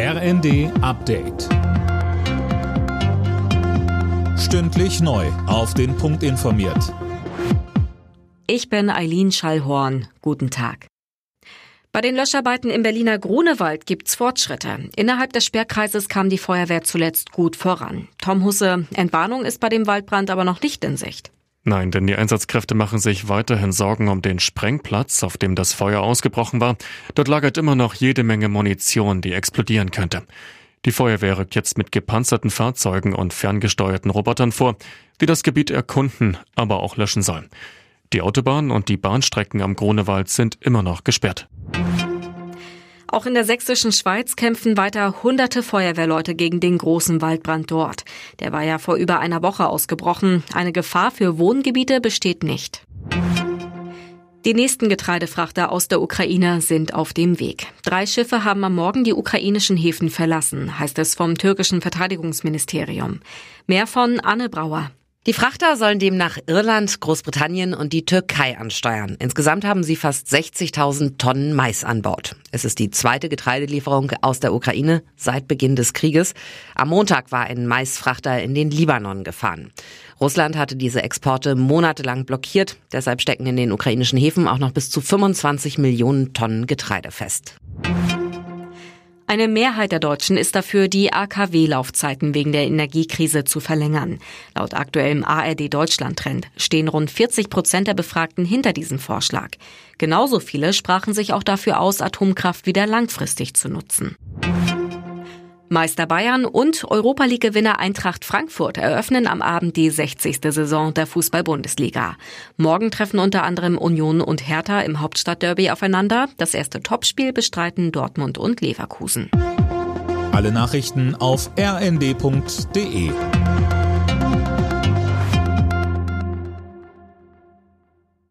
RND Update. Stündlich neu. Auf den Punkt informiert. Ich bin Eileen Schallhorn. Guten Tag. Bei den Löscharbeiten im Berliner Grunewald gibt's Fortschritte. Innerhalb des Sperrkreises kam die Feuerwehr zuletzt gut voran. Tom Husse, Entwarnung ist bei dem Waldbrand aber noch nicht in Sicht. Nein, denn die Einsatzkräfte machen sich weiterhin Sorgen um den Sprengplatz, auf dem das Feuer ausgebrochen war. Dort lagert immer noch jede Menge Munition, die explodieren könnte. Die Feuerwehr rückt jetzt mit gepanzerten Fahrzeugen und ferngesteuerten Robotern vor, die das Gebiet erkunden, aber auch löschen sollen. Die Autobahn und die Bahnstrecken am Grunewald sind immer noch gesperrt. Auch in der sächsischen Schweiz kämpfen weiter hunderte Feuerwehrleute gegen den großen Waldbrand dort. Der war ja vor über einer Woche ausgebrochen. Eine Gefahr für Wohngebiete besteht nicht. Die nächsten Getreidefrachter aus der Ukraine sind auf dem Weg. Drei Schiffe haben am Morgen die ukrainischen Häfen verlassen, heißt es vom türkischen Verteidigungsministerium. Mehr von Anne Brauer. Die Frachter sollen demnach Irland, Großbritannien und die Türkei ansteuern. Insgesamt haben sie fast 60.000 Tonnen Mais an Bord. Es ist die zweite Getreidelieferung aus der Ukraine seit Beginn des Krieges. Am Montag war ein Maisfrachter in den Libanon gefahren. Russland hatte diese Exporte monatelang blockiert. Deshalb stecken in den ukrainischen Häfen auch noch bis zu 25 Millionen Tonnen Getreide fest. Eine Mehrheit der Deutschen ist dafür, die AKW-Laufzeiten wegen der Energiekrise zu verlängern. Laut aktuellem ARD Deutschland-Trend stehen rund 40 Prozent der Befragten hinter diesem Vorschlag. Genauso viele sprachen sich auch dafür aus, Atomkraft wieder langfristig zu nutzen. Meister Bayern und Europa League-Gewinner Eintracht Frankfurt eröffnen am Abend die 60. Saison der Fußball-Bundesliga. Morgen treffen unter anderem Union und Hertha im Hauptstadtderby aufeinander. Das erste Topspiel bestreiten Dortmund und Leverkusen. Alle Nachrichten auf rnd.de